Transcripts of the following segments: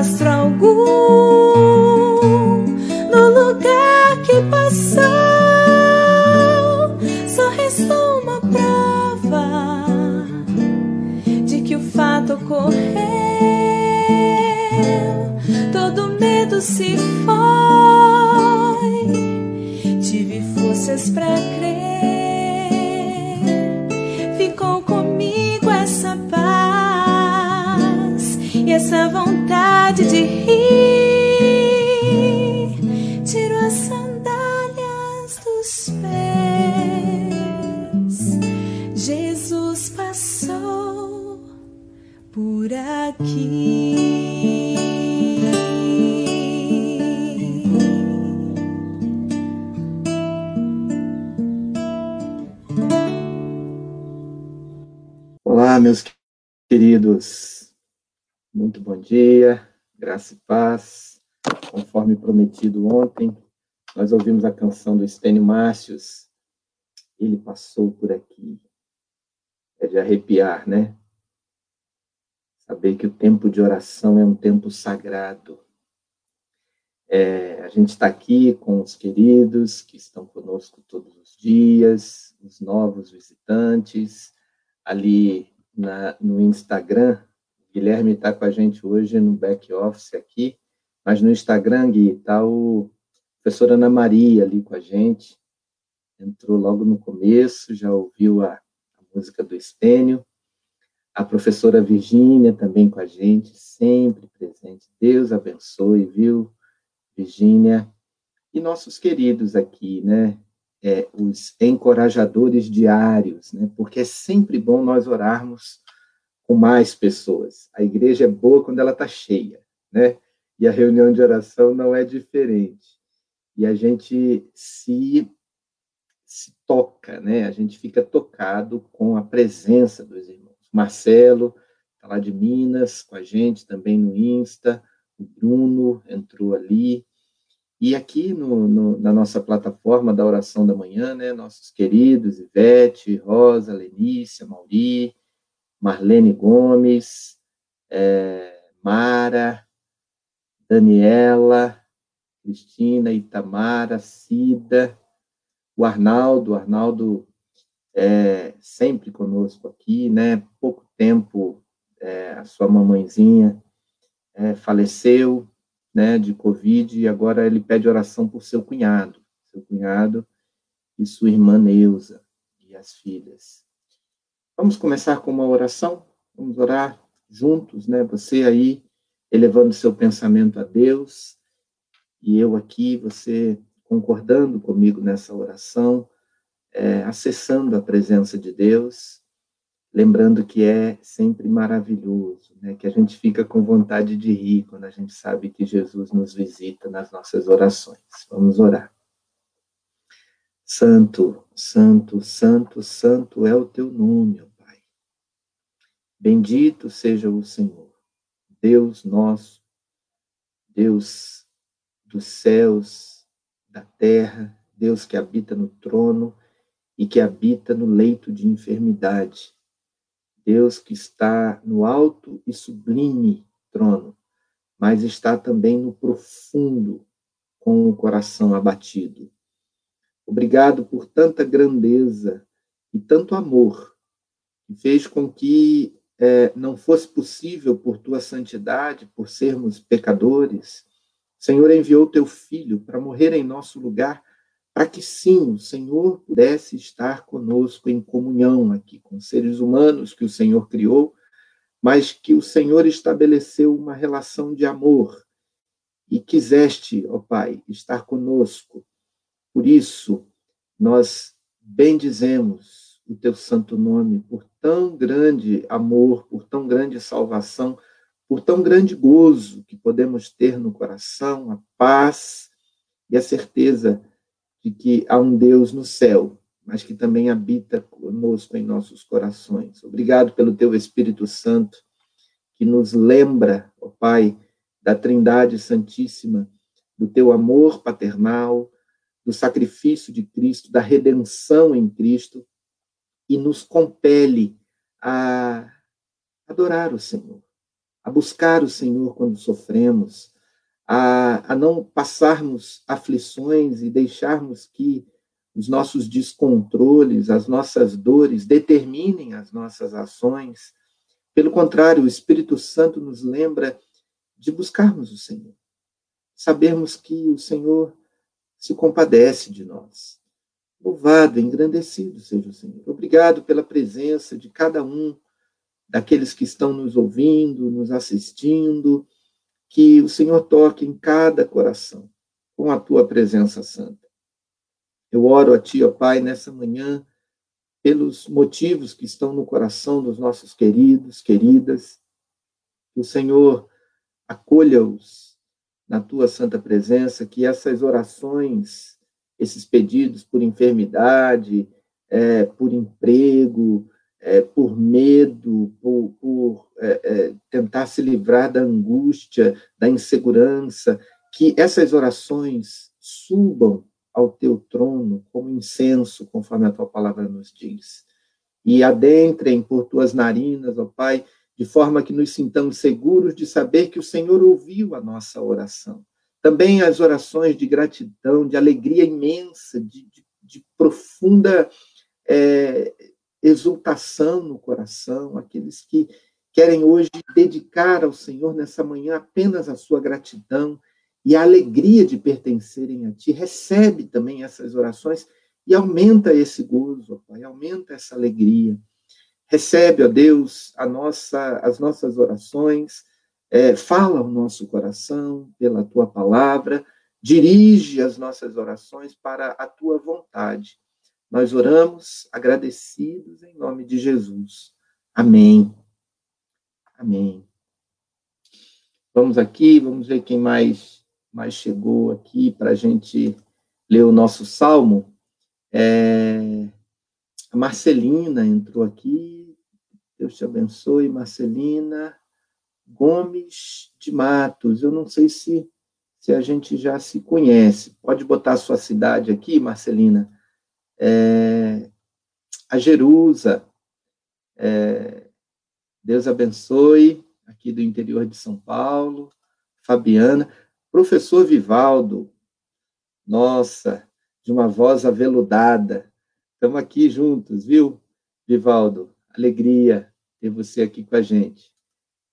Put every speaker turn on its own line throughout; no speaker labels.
deixar
meus queridos. Muito bom dia, graça e paz. Conforme prometido ontem, nós ouvimos a canção do Estênio Márcios. Ele passou por aqui. É de arrepiar, né? Saber que o tempo de oração é um tempo sagrado. É, a gente está aqui com os queridos que estão conosco todos os dias, os novos visitantes, ali na, no Instagram. Guilherme está com a gente hoje no back office aqui, mas no Instagram, Gui, está o professor Ana Maria ali com a gente. Entrou logo no começo, já ouviu a, a música do Estênio. A professora Virgínia também com a gente, sempre presente. Deus abençoe, viu, Virgínia? E nossos queridos aqui, né? É, os encorajadores diários, né? porque é sempre bom nós orarmos com mais pessoas. A igreja é boa quando ela está cheia, né? E a reunião de oração não é diferente. E a gente se, se toca, né? A gente fica tocado com a presença dos irmãos. Marcelo está lá de Minas com a gente também no Insta. O Bruno entrou ali. E aqui no, no, na nossa plataforma da oração da manhã, né, nossos queridos Ivete, Rosa, Lenícia, Mauri, Marlene Gomes, é, Mara, Daniela, Cristina, Itamara, Cida, o Arnaldo, o Arnaldo é sempre conosco aqui, né? Pouco tempo é, a sua mamãezinha é, faleceu, né, de Covid, e agora ele pede oração por seu cunhado, seu cunhado e sua irmã Neuza e as filhas. Vamos começar com uma oração? Vamos orar juntos, né? Você aí elevando seu pensamento a Deus e eu aqui, você concordando comigo nessa oração, é, acessando a presença de Deus lembrando que é sempre maravilhoso, né? que a gente fica com vontade de rir quando a gente sabe que Jesus nos visita nas nossas orações. Vamos orar. Santo, santo, santo, santo é o teu nome, ó Pai. Bendito seja o Senhor, Deus nosso, Deus dos céus, da terra, Deus que habita no trono e que habita no leito de enfermidade. Deus que está no alto e sublime trono, mas está também no profundo, com o coração abatido. Obrigado por tanta grandeza e tanto amor, que fez com que é, não fosse possível, por tua santidade, por sermos pecadores, Senhor enviou teu filho para morrer em nosso lugar, para que sim, o Senhor pudesse estar conosco em comunhão aqui com seres humanos que o Senhor criou mas que o Senhor estabeleceu uma relação de amor e quiseste, ó Pai, estar conosco. Por isso, nós bendizemos o teu santo nome por tão grande amor, por tão grande salvação, por tão grande gozo que podemos ter no coração, a paz e a certeza de que há um Deus no céu mas que também habita conosco em nossos corações. Obrigado pelo teu Espírito Santo, que nos lembra, ó Pai, da Trindade Santíssima, do teu amor paternal, do sacrifício de Cristo, da redenção em Cristo, e nos compele a adorar o Senhor, a buscar o Senhor quando sofremos, a, a não passarmos aflições e deixarmos que os nossos descontroles, as nossas dores determinem as nossas ações. Pelo contrário, o Espírito Santo nos lembra de buscarmos o Senhor, sabermos que o Senhor se compadece de nós. Louvado, engrandecido seja o Senhor. Obrigado pela presença de cada um daqueles que estão nos ouvindo, nos assistindo, que o Senhor toque em cada coração com a tua presença santa. Eu oro a Ti, ó Pai, nessa manhã, pelos motivos que estão no coração dos nossos queridos, queridas, que o Senhor acolha-os na Tua santa presença, que essas orações, esses pedidos por enfermidade, é, por emprego, é, por medo, por, por é, é tentar se livrar da angústia, da insegurança, que essas orações subam ao teu trono como incenso, conforme a tua palavra nos diz. E adentrem por tuas narinas, ó Pai, de forma que nos sintamos seguros de saber que o Senhor ouviu a nossa oração. Também as orações de gratidão, de alegria imensa, de, de, de profunda é, exultação no coração, aqueles que querem hoje dedicar ao Senhor nessa manhã apenas a sua gratidão e a alegria de pertencerem a Ti. Recebe também essas orações e aumenta esse gozo, ó Pai, aumenta essa alegria. Recebe, ó Deus, a nossa, as nossas orações, é, fala ao nosso coração pela Tua palavra, dirige as nossas orações para a Tua vontade. Nós oramos agradecidos em nome de Jesus. Amém. Amém. Vamos aqui, vamos ver quem mais mas chegou aqui para a gente ler o nosso salmo. É, a Marcelina entrou aqui. Deus te abençoe, Marcelina. Gomes de Matos. Eu não sei se, se a gente já se conhece. Pode botar a sua cidade aqui, Marcelina. É, a Jerusa. É, Deus abençoe, aqui do interior de São Paulo. Fabiana. Professor Vivaldo, nossa, de uma voz aveludada. Estamos aqui juntos, viu, Vivaldo? Alegria ter você aqui com a gente.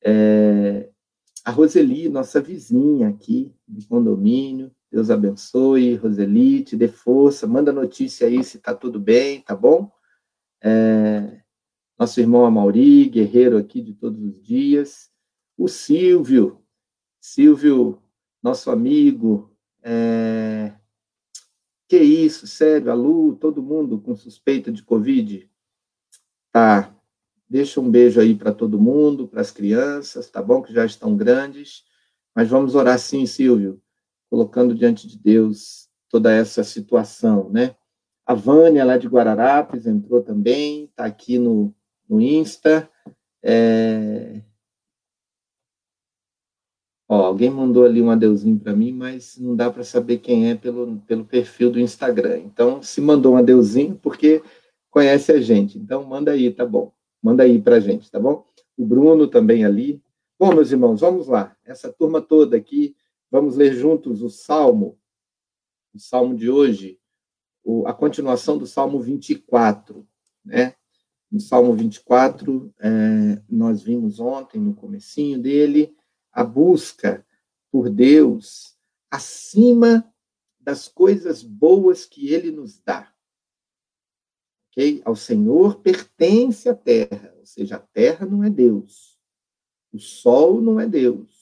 É, a Roseli, nossa vizinha aqui do condomínio, Deus abençoe, Roseli, te dê força, manda notícia aí se está tudo bem, tá bom? É, nosso irmão Amauri, guerreiro aqui de todos os dias. O Silvio, Silvio nosso amigo. É... Que isso, sério, a Lu, todo mundo com suspeita de Covid? Tá. Deixa um beijo aí para todo mundo, para as crianças, tá bom? Que já estão grandes. Mas vamos orar sim, Silvio, colocando diante de Deus toda essa situação, né? A Vânia, lá de Guararapes, entrou também, está aqui no, no Insta. É, Ó, alguém mandou ali um adeuzinho para mim, mas não dá para saber quem é pelo, pelo perfil do Instagram. Então, se mandou um adeuzinho, porque conhece a gente. Então, manda aí, tá bom. Manda aí para a gente, tá bom? O Bruno também ali. Bom, meus irmãos, vamos lá. Essa turma toda aqui, vamos ler juntos o Salmo, o Salmo de hoje, a continuação do Salmo 24, né? No Salmo 24, é, nós vimos ontem, no comecinho dele, a busca por Deus acima das coisas boas que ele nos dá. Okay? Ao Senhor pertence a terra, ou seja, a terra não é Deus. O sol não é Deus.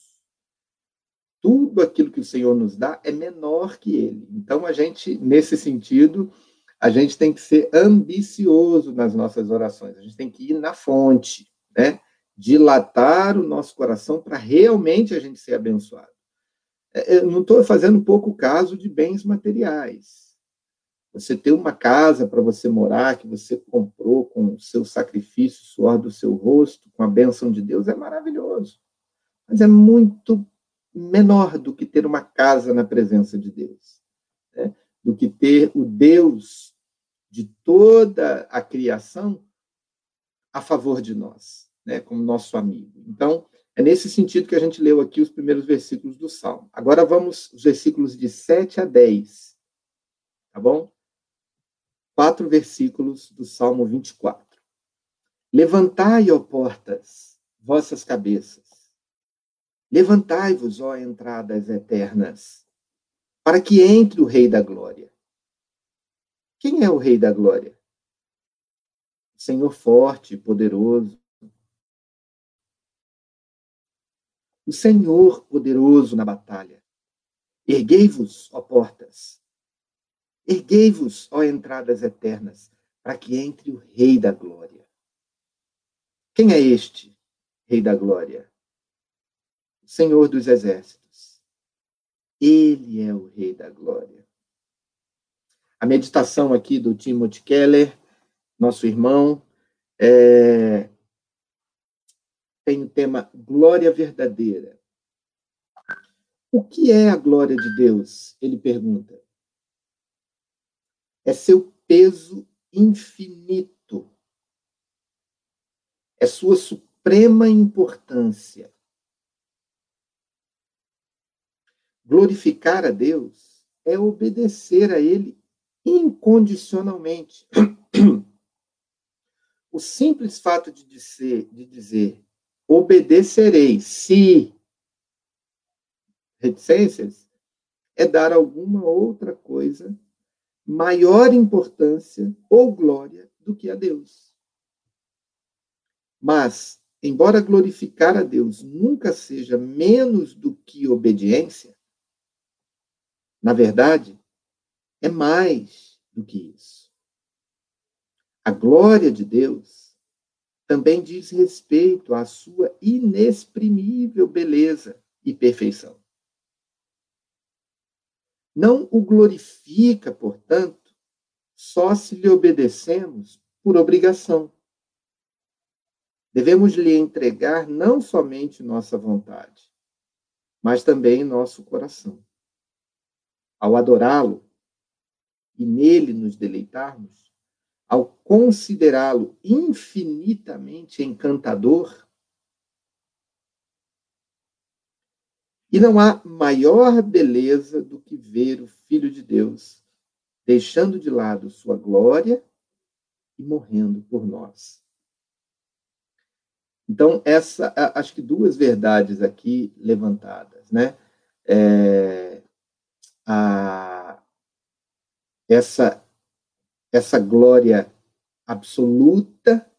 Tudo aquilo que o Senhor nos dá é menor que ele. Então, a gente, nesse sentido, a gente tem que ser ambicioso nas nossas orações, a gente tem que ir na fonte, né? Dilatar o nosso coração para realmente a gente ser abençoado. É, eu não estou fazendo pouco caso de bens materiais. Você ter uma casa para você morar, que você comprou com o seu sacrifício, suor do seu rosto, com a bênção de Deus, é maravilhoso. Mas é muito menor do que ter uma casa na presença de Deus. Né? Do que ter o Deus de toda a criação a favor de nós, né, como nosso amigo. Então, é nesse sentido que a gente leu aqui os primeiros versículos do Salmo. Agora vamos os versículos de 7 a 10. Tá bom? Quatro versículos do Salmo 24. Levantai, ó portas, vossas cabeças. Levantai-vos, ó entradas eternas, para que entre o Rei da Glória. Quem é o Rei da Glória? Senhor forte poderoso. O Senhor poderoso na batalha. Erguei-vos, ó portas. Erguei-vos, ó entradas eternas, para que entre o Rei da Glória. Quem é este Rei da Glória? Senhor dos Exércitos. Ele é o Rei da Glória. A meditação aqui do Timothy Keller, nosso irmão, é... tem o tema Glória Verdadeira. O que é a glória de Deus? Ele pergunta. É seu peso infinito. É sua suprema importância. Glorificar a Deus é obedecer a Ele incondicionalmente. O simples fato de dizer, de dizer obedecerei se reticências é dar alguma outra coisa maior importância ou glória do que a Deus. Mas, embora glorificar a Deus nunca seja menos do que obediência, na verdade, é mais do que isso. A glória de Deus também diz respeito à sua inexprimível beleza e perfeição. Não o glorifica, portanto, só se lhe obedecemos por obrigação. Devemos lhe entregar não somente nossa vontade, mas também nosso coração. Ao adorá-lo, e nele nos deleitarmos, ao considerá-lo infinitamente encantador, e não há maior beleza do que ver o Filho de Deus deixando de lado sua glória e morrendo por nós. Então, essa, acho que duas verdades aqui levantadas, né? É, a, essa essa glória absoluta,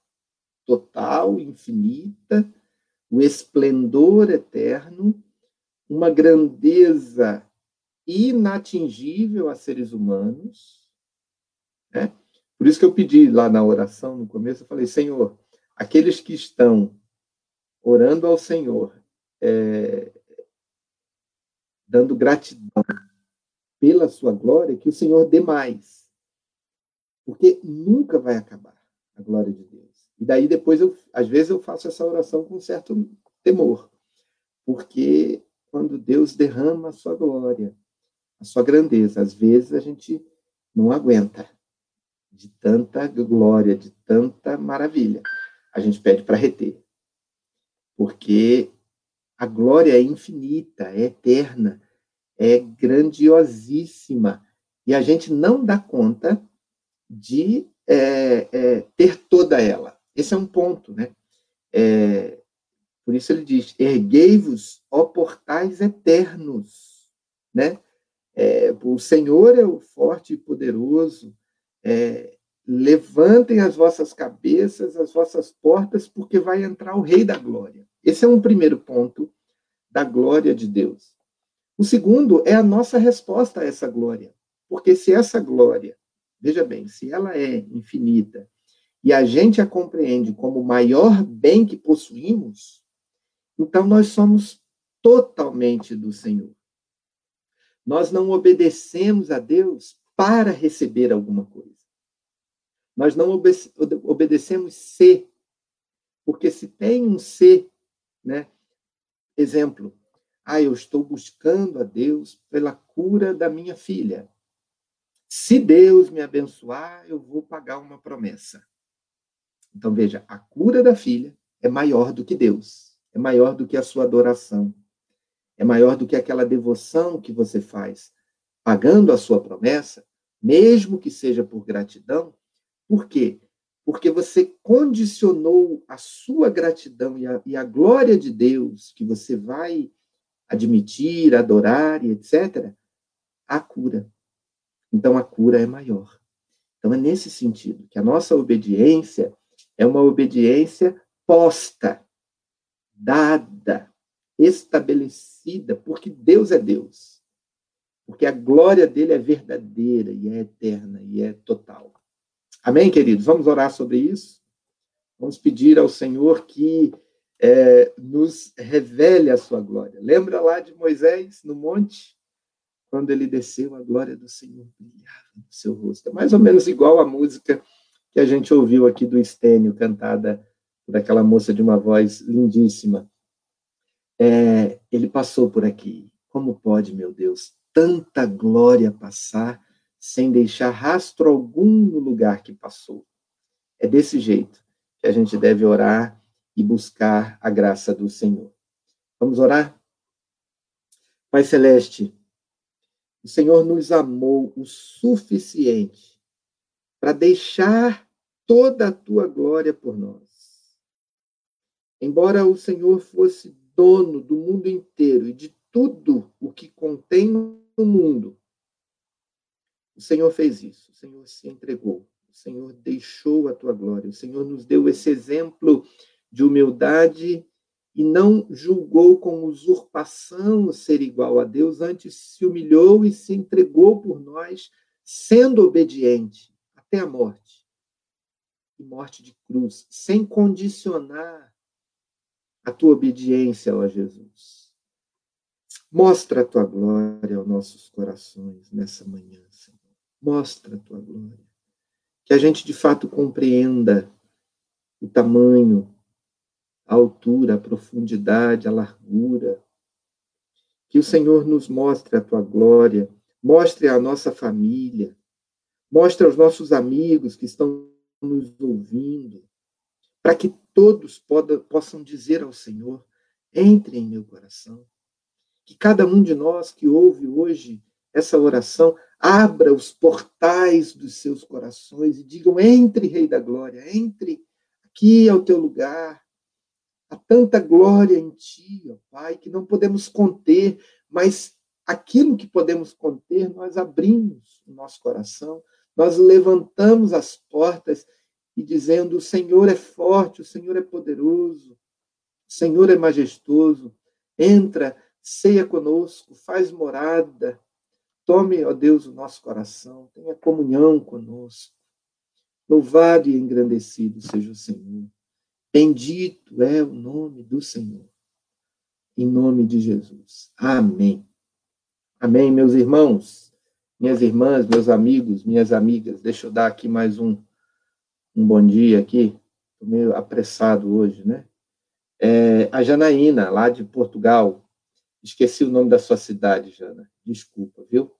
total, infinita, o esplendor eterno, uma grandeza inatingível a seres humanos. Né? Por isso que eu pedi lá na oração, no começo, eu falei, Senhor, aqueles que estão orando ao Senhor, é, dando gratidão pela sua glória, que o Senhor dê mais. Porque nunca vai acabar a glória de Deus. E daí depois, eu, às vezes, eu faço essa oração com certo temor. Porque quando Deus derrama a sua glória, a sua grandeza, às vezes a gente não aguenta. de tanta glória, de tanta maravilha. A gente pede para reter. Porque a glória é infinita, é eterna, é grandiosíssima. E a gente não dá conta de é, é, ter toda ela. Esse é um ponto, né? É, por isso ele diz: erguei-vos, ó portais eternos, né? É, o Senhor é o forte e poderoso. É, levantem as vossas cabeças, as vossas portas, porque vai entrar o Rei da Glória. Esse é um primeiro ponto da glória de Deus. O segundo é a nossa resposta a essa glória. Porque se essa glória, veja bem, se ela é infinita e a gente a compreende como o maior bem que possuímos, então nós somos totalmente do Senhor. Nós não obedecemos a Deus para receber alguma coisa. Nós não obede obedecemos ser. Porque se tem um ser, né? Exemplo, ah, eu estou buscando a Deus pela cura da minha filha. Se Deus me abençoar, eu vou pagar uma promessa. Então, veja, a cura da filha é maior do que Deus, é maior do que a sua adoração, é maior do que aquela devoção que você faz, pagando a sua promessa, mesmo que seja por gratidão. Por quê? Porque você condicionou a sua gratidão e a, e a glória de Deus, que você vai admitir, adorar e etc., à cura. Então a cura é maior. Então é nesse sentido que a nossa obediência é uma obediência posta, dada, estabelecida, porque Deus é Deus. Porque a glória dele é verdadeira e é eterna e é total. Amém, queridos? Vamos orar sobre isso? Vamos pedir ao Senhor que é, nos revele a sua glória. Lembra lá de Moisés no monte? Quando ele desceu, a glória do Senhor brilhava no seu rosto. É mais ou menos igual a música que a gente ouviu aqui do Estênio, cantada por aquela moça de uma voz lindíssima. É, ele passou por aqui. Como pode, meu Deus, tanta glória passar sem deixar rastro algum no lugar que passou? É desse jeito que a gente deve orar e buscar a graça do Senhor. Vamos orar? Pai Celeste, o Senhor nos amou o suficiente para deixar toda a tua glória por nós. Embora o Senhor fosse dono do mundo inteiro e de tudo o que contém no mundo, o Senhor fez isso, o Senhor se entregou, o Senhor deixou a tua glória, o Senhor nos deu esse exemplo de humildade e não julgou com usurpação ser igual a Deus, antes se humilhou e se entregou por nós, sendo obediente até a morte e morte de cruz, sem condicionar a tua obediência, ó Jesus. Mostra a tua glória aos nossos corações nessa manhã, Senhor. Mostra a tua glória. Que a gente de fato compreenda o tamanho, a altura, a profundidade, a largura. Que o Senhor nos mostre a tua glória, mostre a nossa família, mostre aos nossos amigos que estão nos ouvindo, para que todos poda, possam dizer ao Senhor: entre em meu coração. Que cada um de nós que ouve hoje essa oração abra os portais dos seus corações e digam: entre, Rei da Glória, entre aqui ao teu lugar. Há tanta glória em ti, ó Pai, que não podemos conter, mas aquilo que podemos conter, nós abrimos o nosso coração, nós levantamos as portas e dizendo: O Senhor é forte, o Senhor é poderoso, o Senhor é majestoso. Entra, ceia conosco, faz morada. Tome, ó Deus, o nosso coração, tenha comunhão conosco. Louvado e engrandecido seja o Senhor. Bendito é o nome do Senhor. Em nome de Jesus. Amém. Amém, meus irmãos minhas irmãs, meus amigos, minhas amigas, deixa eu dar aqui mais um, um bom dia aqui, estou meio apressado hoje, né? É, a Janaína, lá de Portugal, esqueci o nome da sua cidade, Jana, desculpa, viu?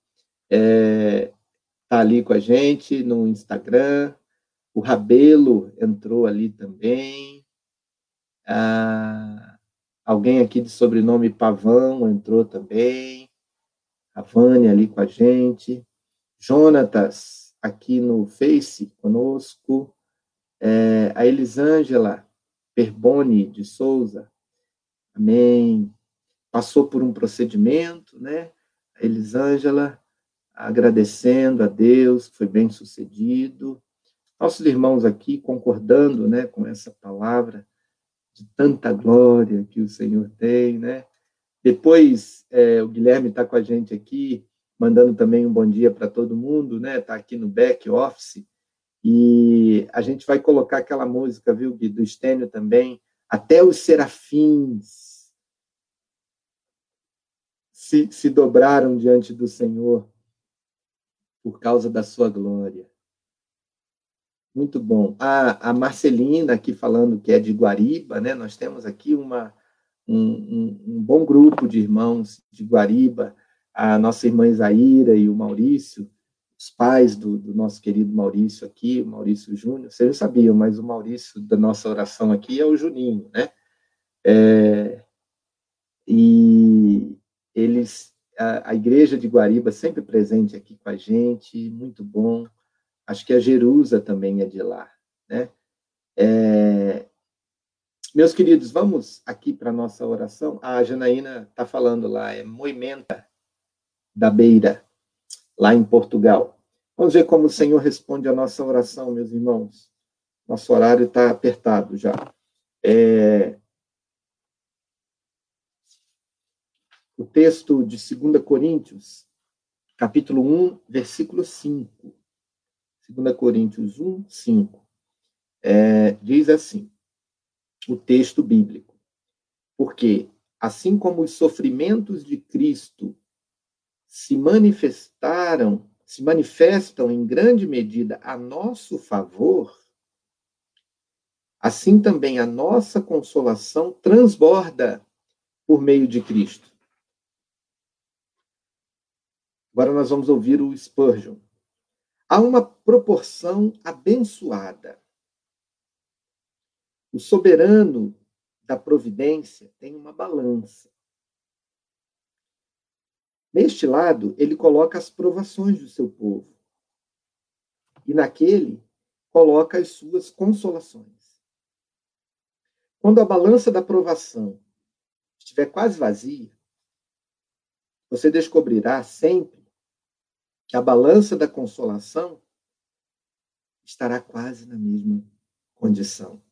É, está ali com a gente no Instagram. O Rabelo entrou ali também. Ah, alguém aqui de sobrenome Pavão entrou também. A Vânia ali com a gente. Jonatas aqui no Face conosco. É, a Elisângela Perboni de Souza. Amém. Passou por um procedimento, né? A Elisângela agradecendo a Deus, foi bem sucedido. Nossos irmãos aqui concordando, né, com essa palavra de tanta glória que o Senhor tem, né? Depois, é, o Guilherme está com a gente aqui, mandando também um bom dia para todo mundo, né? Está aqui no back office. E a gente vai colocar aquela música, viu, Gui, do Estênio também, até os serafins se, se dobraram diante do Senhor por causa da sua glória. Muito bom. A, a Marcelina aqui falando que é de Guariba, né? Nós temos aqui uma, um, um, um bom grupo de irmãos de Guariba, a nossa irmã Isaíra e o Maurício, os pais do, do, nosso querido Maurício aqui, o Maurício Júnior, vocês sabiam, mas o Maurício da nossa oração aqui é o Juninho, né? É, e eles a, a, igreja de Guariba sempre presente aqui com a gente, muito bom. Acho que a Jerusa também é de lá, né? É... Meus queridos, vamos aqui para nossa oração. A Janaína está falando lá, é Moimenta da Beira, lá em Portugal. Vamos ver como o Senhor responde a nossa oração, meus irmãos. Nosso horário está apertado já. É, o texto de 2 Coríntios, capítulo 1, versículo 5. 2 Coríntios 1, 5. É, diz assim, o texto bíblico. Porque, assim como os sofrimentos de Cristo se manifestaram, se manifestam em grande medida a nosso favor, assim também a nossa consolação transborda por meio de Cristo Agora nós vamos ouvir o Spurgeon. Há uma proporção abençoada. O soberano da providência tem uma balança. Neste lado, ele coloca as provações do seu povo. E naquele, coloca as suas consolações. Quando a balança da provação estiver quase vazia, você descobrirá sempre que a balança da consolação estará quase na mesma condição.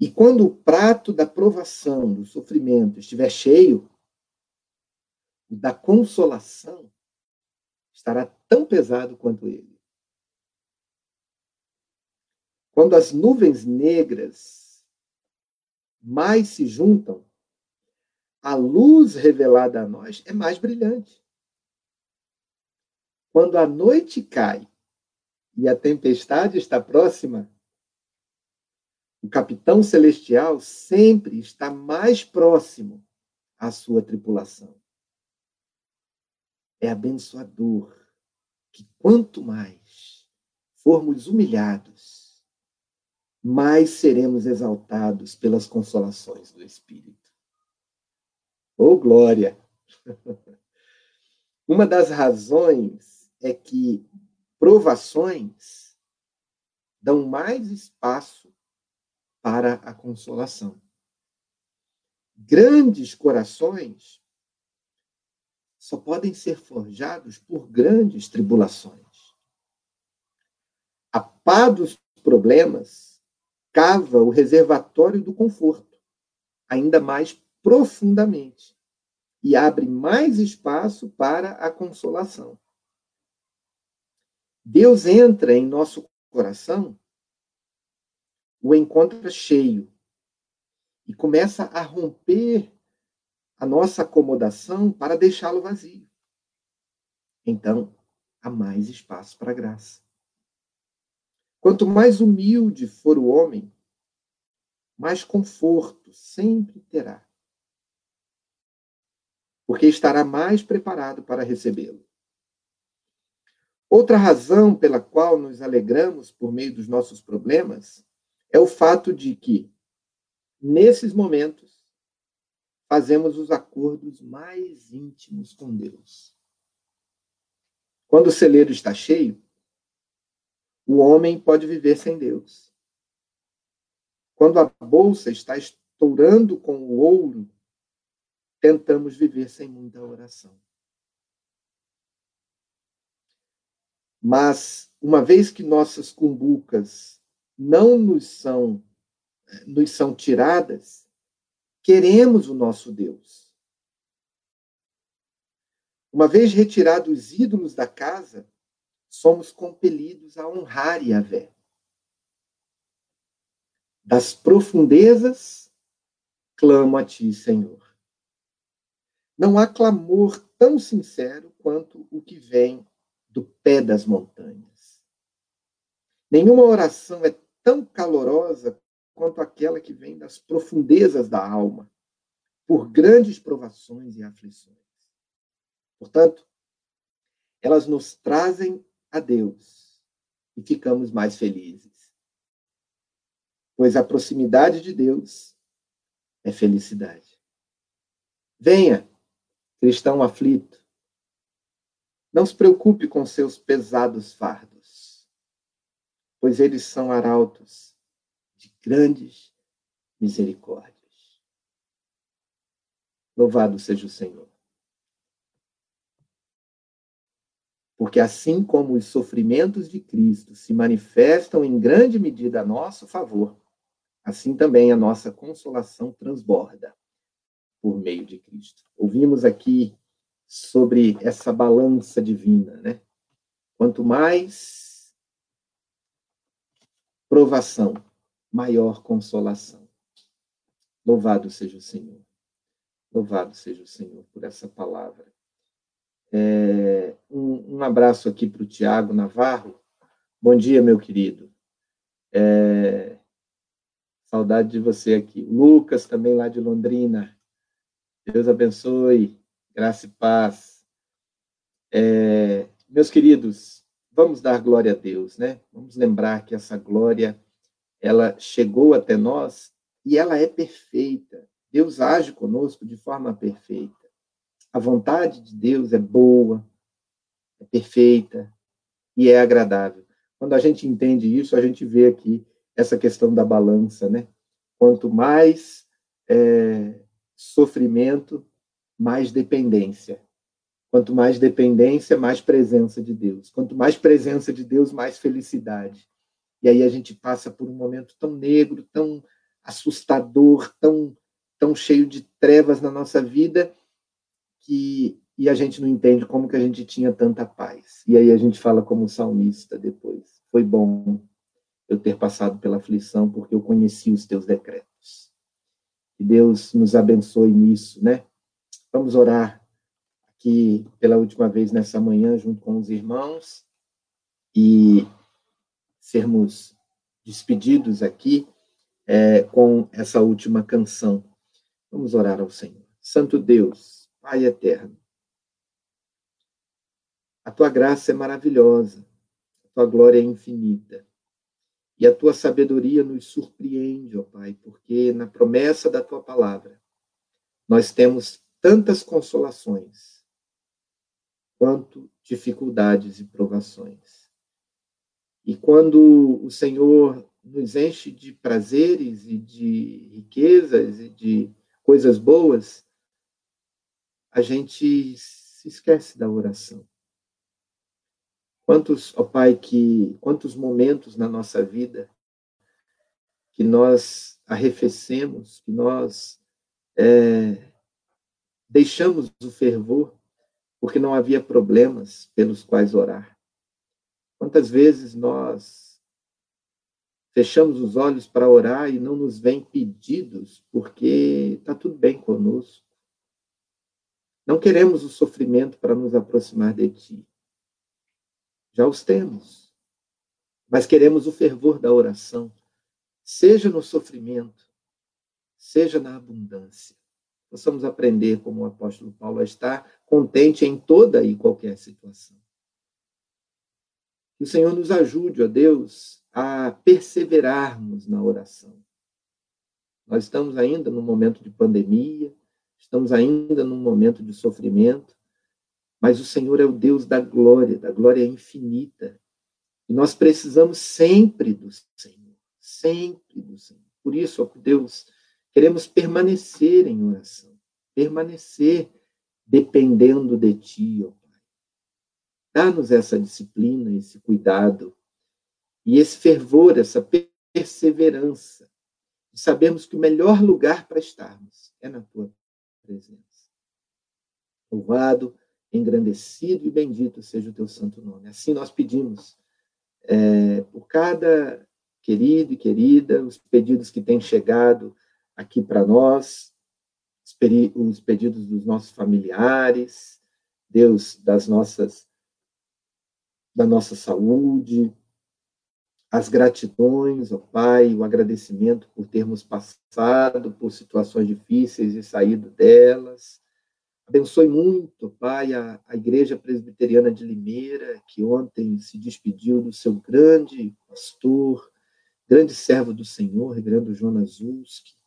E quando o prato da provação, do sofrimento estiver cheio, o da consolação estará tão pesado quanto ele. Quando as nuvens negras mais se juntam, a luz revelada a nós é mais brilhante. Quando a noite cai e a tempestade está próxima, o capitão celestial sempre está mais próximo à sua tripulação. É abençoador que quanto mais formos humilhados, mais seremos exaltados pelas consolações do Espírito. Oh, glória! Uma das razões é que provações dão mais espaço para a consolação. Grandes corações só podem ser forjados por grandes tribulações. A pá dos problemas cava o reservatório do conforto, ainda mais profundamente, e abre mais espaço para a consolação. Deus entra em nosso coração, o encontra cheio e começa a romper a nossa acomodação para deixá-lo vazio. Então, há mais espaço para a graça. Quanto mais humilde for o homem, mais conforto sempre terá. Porque estará mais preparado para recebê-lo. Outra razão pela qual nos alegramos por meio dos nossos problemas é o fato de que, nesses momentos, fazemos os acordos mais íntimos com Deus. Quando o celeiro está cheio, o homem pode viver sem Deus. Quando a bolsa está estourando com o ouro, tentamos viver sem muita oração. Mas, uma vez que nossas cumbucas não nos são, nos são tiradas, queremos o nosso Deus. Uma vez retirados os ídolos da casa, somos compelidos a honrar Yahvé. Das profundezas, clamo a ti, Senhor. Não há clamor tão sincero quanto o que vem do pé das montanhas. Nenhuma oração é tão calorosa quanto aquela que vem das profundezas da alma, por grandes provações e aflições. Portanto, elas nos trazem a Deus e ficamos mais felizes. Pois a proximidade de Deus é felicidade. Venha, cristão aflito, não se preocupe com seus pesados fardos, pois eles são arautos de grandes misericórdias. Louvado seja o Senhor. Porque assim como os sofrimentos de Cristo se manifestam em grande medida a nosso favor, assim também a nossa consolação transborda por meio de Cristo. Ouvimos aqui sobre essa balança divina, né? Quanto mais provação, maior consolação. Louvado seja o Senhor. Louvado seja o Senhor por essa palavra. É, um, um, abraço aqui para o Tiago Navarro. Bom dia, meu querido. É, saudade de você aqui. Lucas, também lá de Londrina. Deus abençoe. Graça e paz. É, meus queridos, vamos dar glória a Deus, né? Vamos lembrar que essa glória, ela chegou até nós e ela é perfeita. Deus age conosco de forma perfeita. A vontade de Deus é boa, é perfeita e é agradável. Quando a gente entende isso, a gente vê aqui essa questão da balança, né? Quanto mais é, sofrimento, mais dependência. Quanto mais dependência, mais presença de Deus. Quanto mais presença de Deus, mais felicidade. E aí a gente passa por um momento tão negro, tão assustador, tão, tão cheio de trevas na nossa vida, que e a gente não entende como que a gente tinha tanta paz. E aí a gente fala como salmista depois. Foi bom eu ter passado pela aflição, porque eu conheci os teus decretos. Que Deus nos abençoe nisso, né? Vamos orar aqui pela última vez nessa manhã, junto com os irmãos, e sermos despedidos aqui é, com essa última canção. Vamos orar ao Senhor. Santo Deus, Pai eterno, a tua graça é maravilhosa, a tua glória é infinita. E a tua sabedoria nos surpreende, ó Pai, porque na promessa da tua palavra nós temos tantas consolações quanto dificuldades e provações. E quando o Senhor nos enche de prazeres e de riquezas e de coisas boas, a gente se esquece da oração. Quantos, ó Pai, que quantos momentos na nossa vida que nós arrefecemos, que nós é, Deixamos o fervor porque não havia problemas pelos quais orar. Quantas vezes nós fechamos os olhos para orar e não nos vêm pedidos porque está tudo bem conosco. Não queremos o sofrimento para nos aproximar de Ti. Já os temos. Mas queremos o fervor da oração, seja no sofrimento, seja na abundância possamos aprender, como o apóstolo Paulo, a estar contente em toda e qualquer situação. Que o Senhor nos ajude, ó Deus, a perseverarmos na oração. Nós estamos ainda num momento de pandemia, estamos ainda num momento de sofrimento, mas o Senhor é o Deus da glória, da glória infinita. E nós precisamos sempre do Senhor, sempre do Senhor. Por isso, ó Deus, queremos permanecer em oração, permanecer dependendo de Ti, ó Pai. Dá-nos essa disciplina, esse cuidado e esse fervor, essa perseverança, de sabermos que o melhor lugar para estarmos é na Tua presença. Louvado engrandecido e bendito seja o teu santo nome. Assim nós pedimos é, por cada querido e querida, os pedidos que têm chegado aqui para nós, os pedidos dos nossos familiares, Deus, das nossas da nossa saúde, as gratidões ao Pai, o agradecimento por termos passado por situações difíceis e saído delas, Abençoe muito, Pai, a, a Igreja Presbiteriana de Limeira, que ontem se despediu do seu grande pastor, grande servo do Senhor, reverendo Jonas Uski,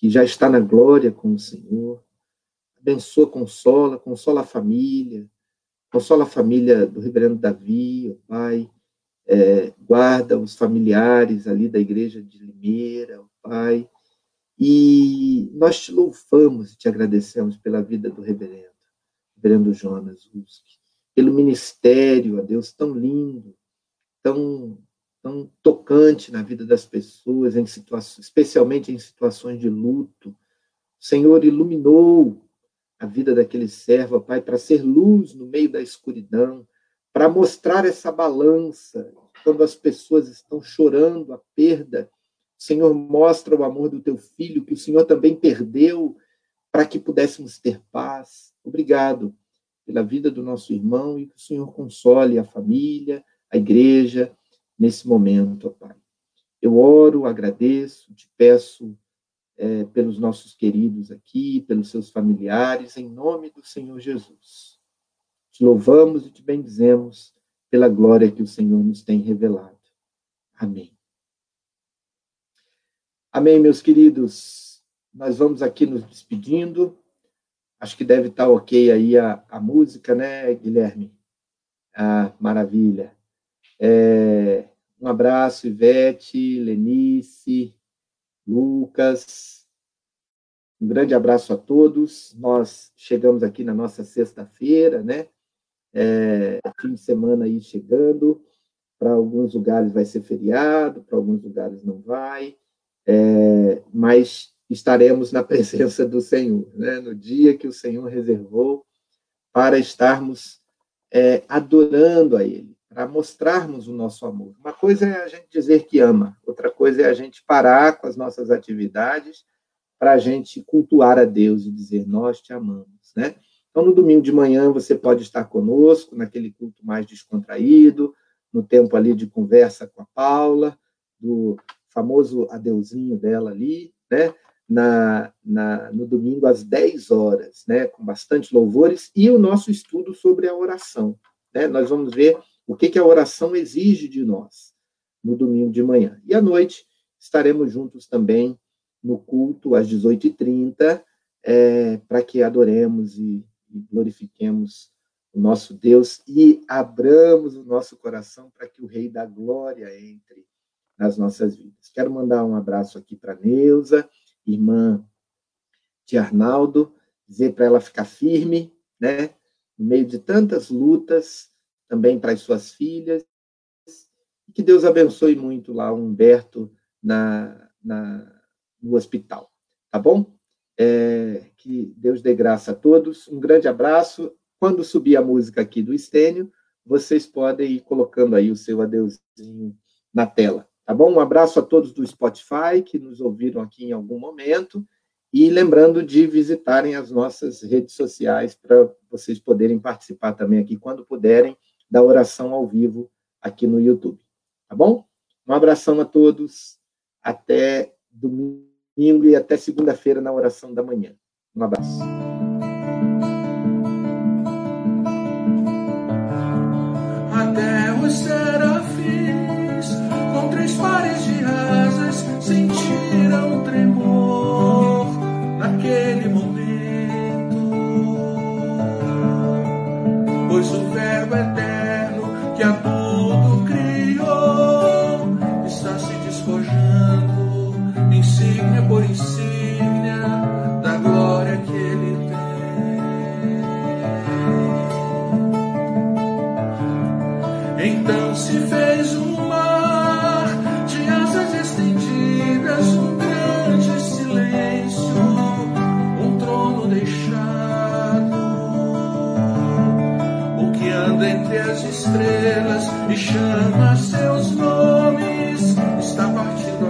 que já está na glória com o Senhor. Abençoa, consola, consola a família, consola a família do reverendo Davi, ó Pai, é, guarda os familiares ali da Igreja de Limeira, ó Pai, e nós te louvamos e te agradecemos pela vida do reverendo, reverendo Jonas Ruski, pelo ministério, a Deus, tão lindo, tão, tão tocante na vida das pessoas, em especialmente em situações de luto. O Senhor iluminou a vida daquele servo, Pai, para ser luz no meio da escuridão, para mostrar essa balança quando as pessoas estão chorando a perda Senhor, mostra o amor do teu filho, que o Senhor também perdeu para que pudéssemos ter paz. Obrigado pela vida do nosso irmão e que o Senhor console a família, a igreja, nesse momento, ó Pai. Eu oro, agradeço, te peço é, pelos nossos queridos aqui, pelos seus familiares, em nome do Senhor Jesus. Te louvamos e te bendizemos pela glória que o Senhor nos tem revelado. Amém. Amém, meus queridos. Nós vamos aqui nos despedindo. Acho que deve estar ok aí a, a música, né, Guilherme? Ah, maravilha. É, um abraço, Ivete, Lenice, Lucas. Um grande abraço a todos. Nós chegamos aqui na nossa sexta-feira, né? É, fim de semana aí chegando. Para alguns lugares vai ser feriado, para alguns lugares não vai é, mas estaremos na presença do Senhor, né? no dia que o Senhor reservou para estarmos é, adorando a Ele, para mostrarmos o nosso amor. Uma coisa é a gente dizer que ama, outra coisa é a gente parar com as nossas atividades para a gente cultuar a Deus e dizer: Nós te amamos. Né? Então, no domingo de manhã, você pode estar conosco, naquele culto mais descontraído, no tempo ali de conversa com a Paula, do famoso adeuzinho dela ali, né? Na, na, no domingo às 10 horas, né, com bastante louvores, e o nosso estudo sobre a oração. Né? Nós vamos ver o que, que a oração exige de nós no domingo de manhã. E à noite estaremos juntos também no culto às 18h30, é, para que adoremos e, e glorifiquemos o nosso Deus e abramos o nosso coração para que o Rei da Glória entre nas nossas vidas. Quero mandar um abraço aqui para Neuza, irmã de Arnaldo, dizer para ela ficar firme, né? No meio de tantas lutas, também para as suas filhas. Que Deus abençoe muito lá o Humberto na, na, no hospital. Tá bom? É, que Deus dê graça a todos. Um grande abraço. Quando subir a música aqui do Estênio, vocês podem ir colocando aí o seu adeusinho na tela. Tá bom? Um abraço a todos do Spotify que nos ouviram aqui em algum momento. E lembrando de visitarem as nossas redes sociais para vocês poderem participar também aqui, quando puderem, da oração ao vivo aqui no YouTube. Tá bom? Um abração a todos. Até domingo e até segunda-feira na oração da manhã. Um abraço.
estrelas e chama seus nomes. Está partindo